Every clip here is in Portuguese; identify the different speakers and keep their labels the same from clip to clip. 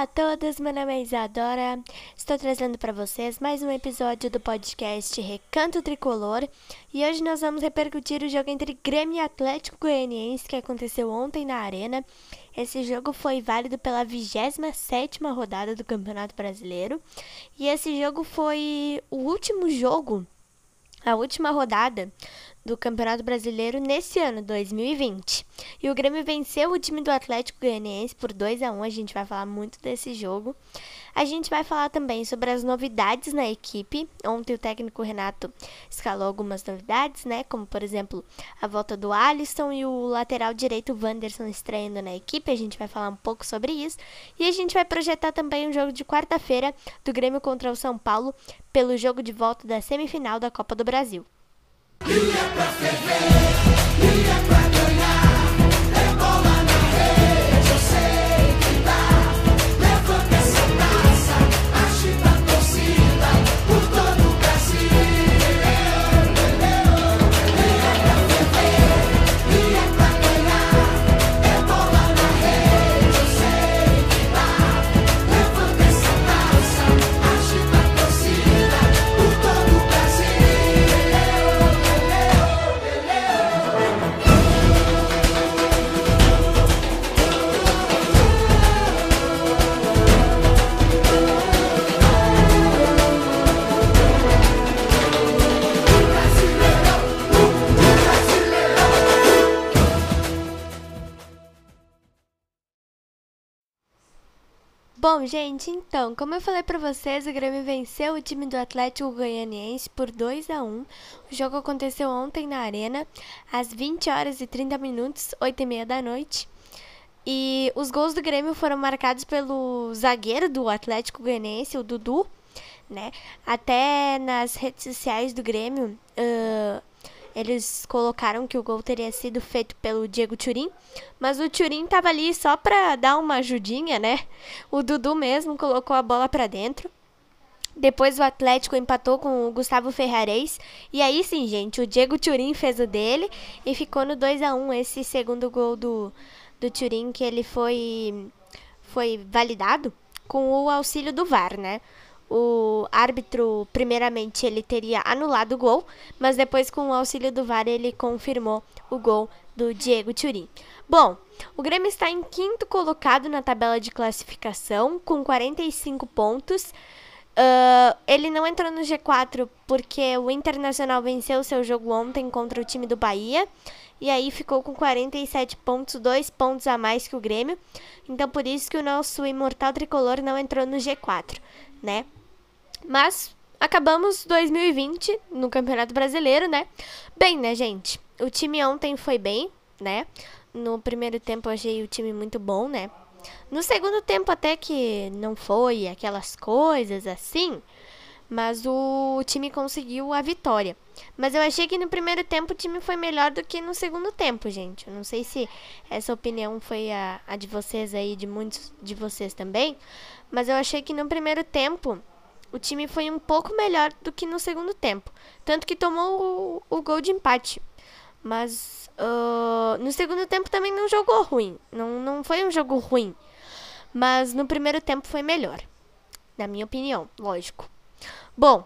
Speaker 1: Olá a todos, meu nome é Isadora. Estou trazendo para vocês mais um episódio do podcast Recanto Tricolor e hoje nós vamos repercutir o jogo entre Grêmio e Atlético Goianiense que aconteceu ontem na Arena. Esse jogo foi válido pela 27ª rodada do Campeonato Brasileiro e esse jogo foi o último jogo, a última rodada do Campeonato Brasileiro nesse ano, 2020. E o Grêmio venceu o time do Atlético Goianiense por 2 a 1 A gente vai falar muito desse jogo. A gente vai falar também sobre as novidades na equipe. Ontem o técnico Renato escalou algumas novidades, né? Como, por exemplo, a volta do Alisson e o lateral direito Wanderson estreando na equipe. A gente vai falar um pouco sobre isso. E a gente vai projetar também um jogo de quarta-feira do Grêmio contra o São Paulo pelo jogo de volta da semifinal da Copa do Brasil. E é pra ferver. Bom, gente, então, como eu falei para vocês, o Grêmio venceu o time do Atlético Goianiense por 2 a 1. O jogo aconteceu ontem na Arena, às 20 horas e 30 minutos, 8 e meia da noite. E os gols do Grêmio foram marcados pelo zagueiro do Atlético Goianiense, o Dudu, né? Até nas redes sociais do Grêmio, uh, eles colocaram que o gol teria sido feito pelo Diego Turim, mas o Turim tava ali só pra dar uma ajudinha, né? O Dudu mesmo colocou a bola para dentro. Depois o Atlético empatou com o Gustavo Ferrarez. E aí sim, gente, o Diego Turim fez o dele e ficou no 2 a 1 esse segundo gol do, do Turim que ele foi, foi validado com o auxílio do VAR, né? O árbitro, primeiramente, ele teria anulado o gol, mas depois, com o auxílio do VAR, ele confirmou o gol do Diego Turim. Bom, o Grêmio está em quinto colocado na tabela de classificação, com 45 pontos. Uh, ele não entrou no G4 porque o Internacional venceu seu jogo ontem contra o time do Bahia. E aí ficou com 47 pontos, dois pontos a mais que o Grêmio. Então por isso que o nosso imortal tricolor não entrou no G4, né? Mas acabamos 2020 no Campeonato Brasileiro, né? Bem, né, gente? O time ontem foi bem, né? No primeiro tempo eu achei o time muito bom, né? No segundo tempo até que não foi aquelas coisas assim, mas o time conseguiu a vitória. Mas eu achei que no primeiro tempo o time foi melhor do que no segundo tempo, gente. Eu não sei se essa opinião foi a, a de vocês aí, de muitos de vocês também, mas eu achei que no primeiro tempo o time foi um pouco melhor do que no segundo tempo. Tanto que tomou o, o gol de empate. Mas uh, no segundo tempo também não jogou ruim. Não, não foi um jogo ruim. Mas no primeiro tempo foi melhor. Na minha opinião, lógico. Bom,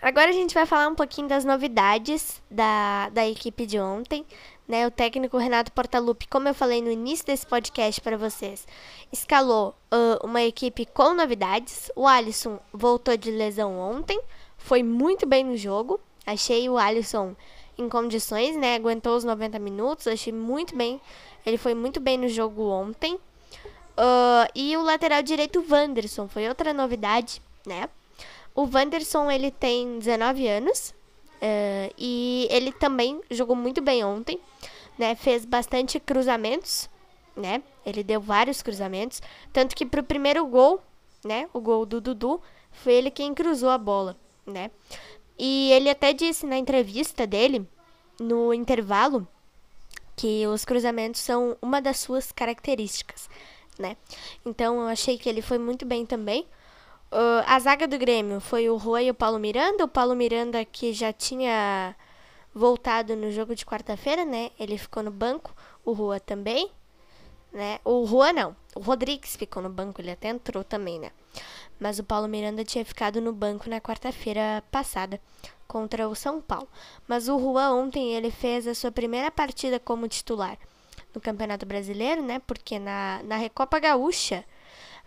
Speaker 1: agora a gente vai falar um pouquinho das novidades da, da equipe de ontem né, o técnico Renato Portaluppi, como eu falei no início desse podcast para vocês, escalou uh, uma equipe com novidades. O Alisson voltou de lesão ontem, foi muito bem no jogo. Achei o Alisson em condições, né? Aguentou os 90 minutos, achei muito bem. Ele foi muito bem no jogo ontem. Uh, e o lateral direito, Wanderson, foi outra novidade, né? O Wanderson, ele tem 19 anos, Uh, e ele também jogou muito bem ontem, né? Fez bastante cruzamentos, né? Ele deu vários cruzamentos, tanto que pro primeiro gol, né? O gol do Dudu, foi ele quem cruzou a bola, né? E ele até disse na entrevista dele, no intervalo, que os cruzamentos são uma das suas características, né? Então eu achei que ele foi muito bem também. Uh, a zaga do Grêmio foi o Rui e o Paulo Miranda. O Paulo Miranda que já tinha voltado no jogo de quarta-feira, né? Ele ficou no banco. O Rua também. né? O Juan não. O Rodrigues ficou no banco, ele até entrou também, né? Mas o Paulo Miranda tinha ficado no banco na quarta-feira passada contra o São Paulo. Mas o Juan ontem ele fez a sua primeira partida como titular no Campeonato Brasileiro, né? Porque na, na Recopa Gaúcha,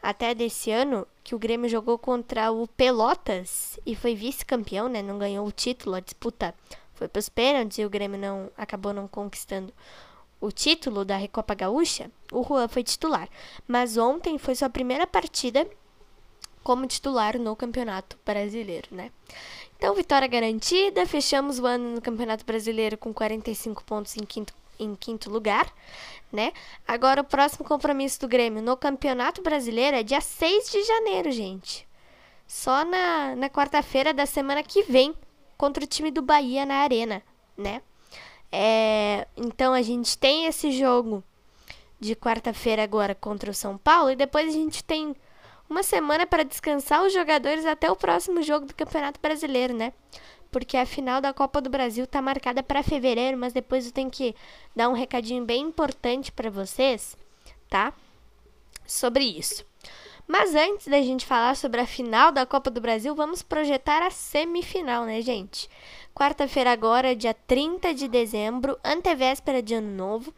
Speaker 1: até desse ano, que o Grêmio jogou contra o Pelotas e foi vice-campeão, né? Não ganhou o título, a disputa foi para os pênaltis e o Grêmio não acabou não conquistando o título da Recopa Gaúcha. O Juan foi titular, mas ontem foi sua primeira partida como titular no Campeonato Brasileiro, né? Então, vitória garantida, fechamos o ano no Campeonato Brasileiro com 45 pontos em quinto, em quinto lugar, né? Agora, o próximo compromisso do Grêmio no Campeonato Brasileiro é dia 6 de janeiro, gente. Só na, na quarta-feira da semana que vem, contra o time do Bahia na Arena, né? É, então, a gente tem esse jogo de quarta-feira agora contra o São Paulo e depois a gente tem uma semana para descansar os jogadores até o próximo jogo do Campeonato Brasileiro, né? Porque a final da Copa do Brasil tá marcada para fevereiro, mas depois eu tenho que dar um recadinho bem importante para vocês, tá? Sobre isso. Mas antes da gente falar sobre a final da Copa do Brasil, vamos projetar a semifinal, né, gente? Quarta-feira agora, dia 30 de dezembro, antevéspera de Ano Novo.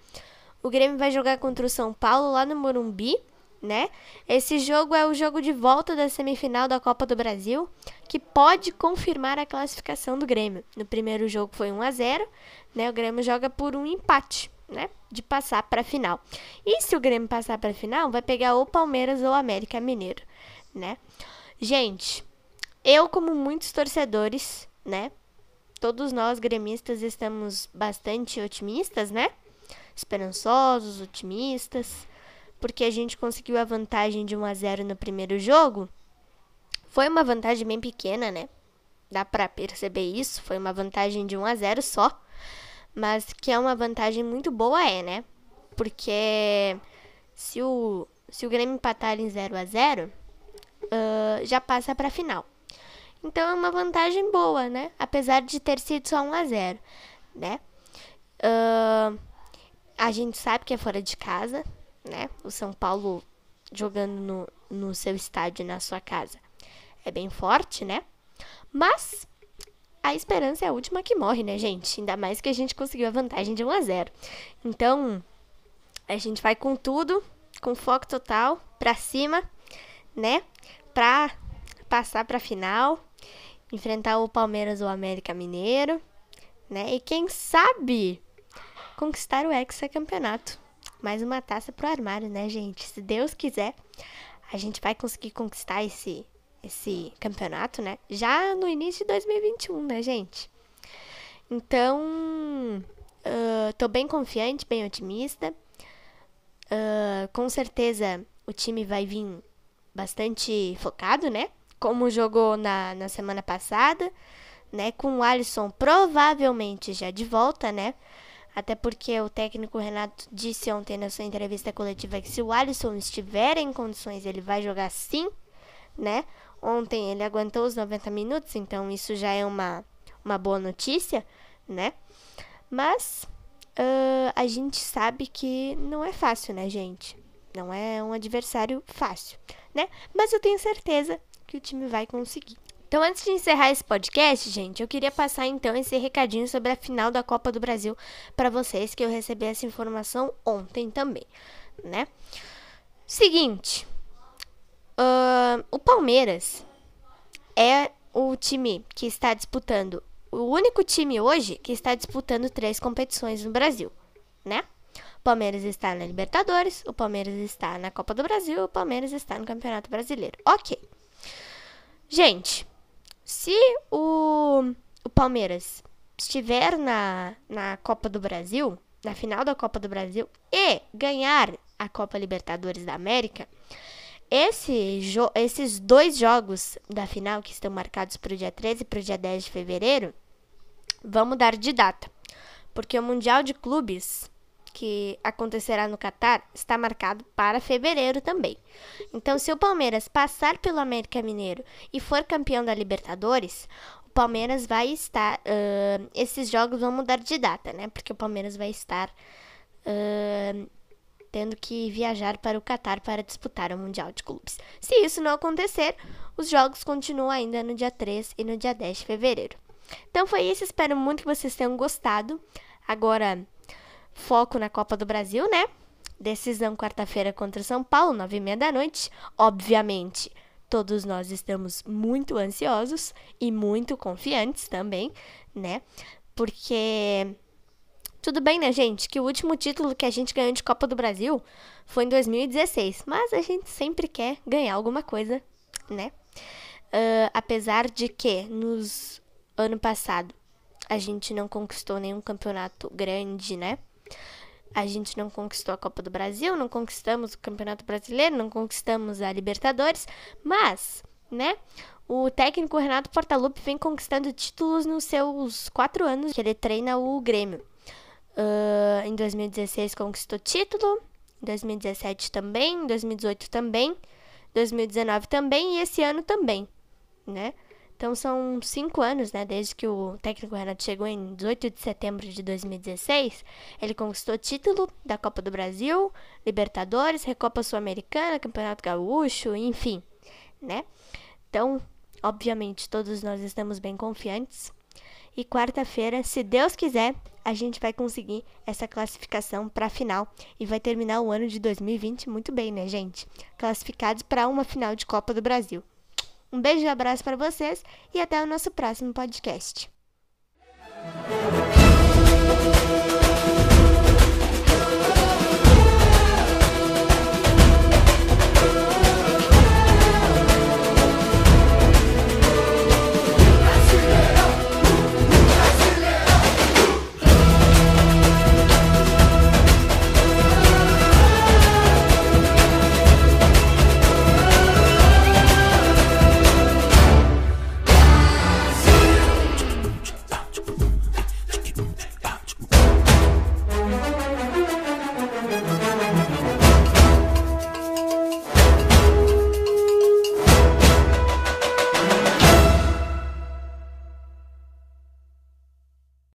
Speaker 1: O Grêmio vai jogar contra o São Paulo lá no Morumbi né? Esse jogo é o jogo de volta da semifinal da Copa do Brasil, que pode confirmar a classificação do Grêmio. No primeiro jogo foi 1 a 0, né? O Grêmio joga por um empate, né? De passar para a final. E se o Grêmio passar para a final, vai pegar ou Palmeiras ou América Mineiro, né? Gente, eu como muitos torcedores, né? Todos nós gremistas estamos bastante otimistas, né? Esperançosos, otimistas porque a gente conseguiu a vantagem de 1 a 0 no primeiro jogo. Foi uma vantagem bem pequena, né? Dá para perceber isso, foi uma vantagem de 1 a 0 só, mas que é uma vantagem muito boa é, né? Porque se o se o Grêmio empatar em 0 a 0, uh, já passa para final. Então é uma vantagem boa, né? Apesar de ter sido só 1 a 0, né? Uh, a gente sabe que é fora de casa, né? O São Paulo jogando no, no seu estádio, na sua casa. É bem forte, né? Mas a esperança é a última que morre, né, gente? Ainda mais que a gente conseguiu a vantagem de 1 a 0. Então, a gente vai com tudo, com foco total para cima, né? Pra passar para final, enfrentar o Palmeiras ou o América Mineiro, né? E quem sabe conquistar o hexacampeonato mais uma taça pro armário, né, gente? Se Deus quiser, a gente vai conseguir conquistar esse, esse campeonato, né? Já no início de 2021, né, gente? Então, uh, tô bem confiante, bem otimista. Uh, com certeza o time vai vir bastante focado, né? Como jogou na, na semana passada, né? Com o Alisson provavelmente já de volta, né? Até porque o técnico Renato disse ontem na sua entrevista coletiva que se o Alisson estiver em condições, ele vai jogar sim, né? Ontem ele aguentou os 90 minutos, então isso já é uma, uma boa notícia, né? Mas uh, a gente sabe que não é fácil, né, gente? Não é um adversário fácil, né? Mas eu tenho certeza que o time vai conseguir. Então, antes de encerrar esse podcast, gente, eu queria passar então esse recadinho sobre a final da Copa do Brasil para vocês, que eu recebi essa informação ontem também, né? Seguinte, uh, o Palmeiras é o time que está disputando, o único time hoje que está disputando três competições no Brasil, né? O Palmeiras está na Libertadores, o Palmeiras está na Copa do Brasil, o Palmeiras está no Campeonato Brasileiro. Ok. Gente, se o, o Palmeiras estiver na, na Copa do Brasil, na final da Copa do Brasil, e ganhar a Copa Libertadores da América, esse esses dois jogos da final que estão marcados para o dia 13 e para o dia 10 de fevereiro vão mudar de data. Porque o Mundial de Clubes que acontecerá no Catar está marcado para fevereiro também. Então, se o Palmeiras passar pelo América Mineiro e for campeão da Libertadores, o Palmeiras vai estar. Uh, esses jogos vão mudar de data, né? Porque o Palmeiras vai estar uh, tendo que viajar para o Catar para disputar o Mundial de Clubes. Se isso não acontecer, os jogos continuam ainda no dia 3 e no dia 10 de fevereiro. Então foi isso, espero muito que vocês tenham gostado. Agora, foco na Copa do Brasil, né? Decisão quarta-feira contra São Paulo, nove e meia da noite. Obviamente, todos nós estamos muito ansiosos e muito confiantes também, né? Porque tudo bem, né, gente? Que o último título que a gente ganhou de Copa do Brasil foi em 2016, mas a gente sempre quer ganhar alguma coisa, né? Uh, apesar de que nos ano passado a gente não conquistou nenhum campeonato grande, né? A gente não conquistou a Copa do Brasil, não conquistamos o Campeonato Brasileiro, não conquistamos a Libertadores, mas, né? O técnico Renato Portaluppi vem conquistando títulos nos seus quatro anos que ele treina o Grêmio. Uh, em 2016 conquistou título, em 2017 também, em 2018 também, 2019 também e esse ano também, né? Então são cinco anos, né? Desde que o técnico Renato chegou em 18 de setembro de 2016. Ele conquistou título da Copa do Brasil, Libertadores, Recopa Sul-Americana, Campeonato Gaúcho, enfim, né? Então, obviamente, todos nós estamos bem confiantes. E quarta-feira, se Deus quiser, a gente vai conseguir essa classificação para a final e vai terminar o ano de 2020 muito bem, né, gente? Classificados para uma final de Copa do Brasil. Um beijo e abraço para vocês e até o nosso próximo podcast.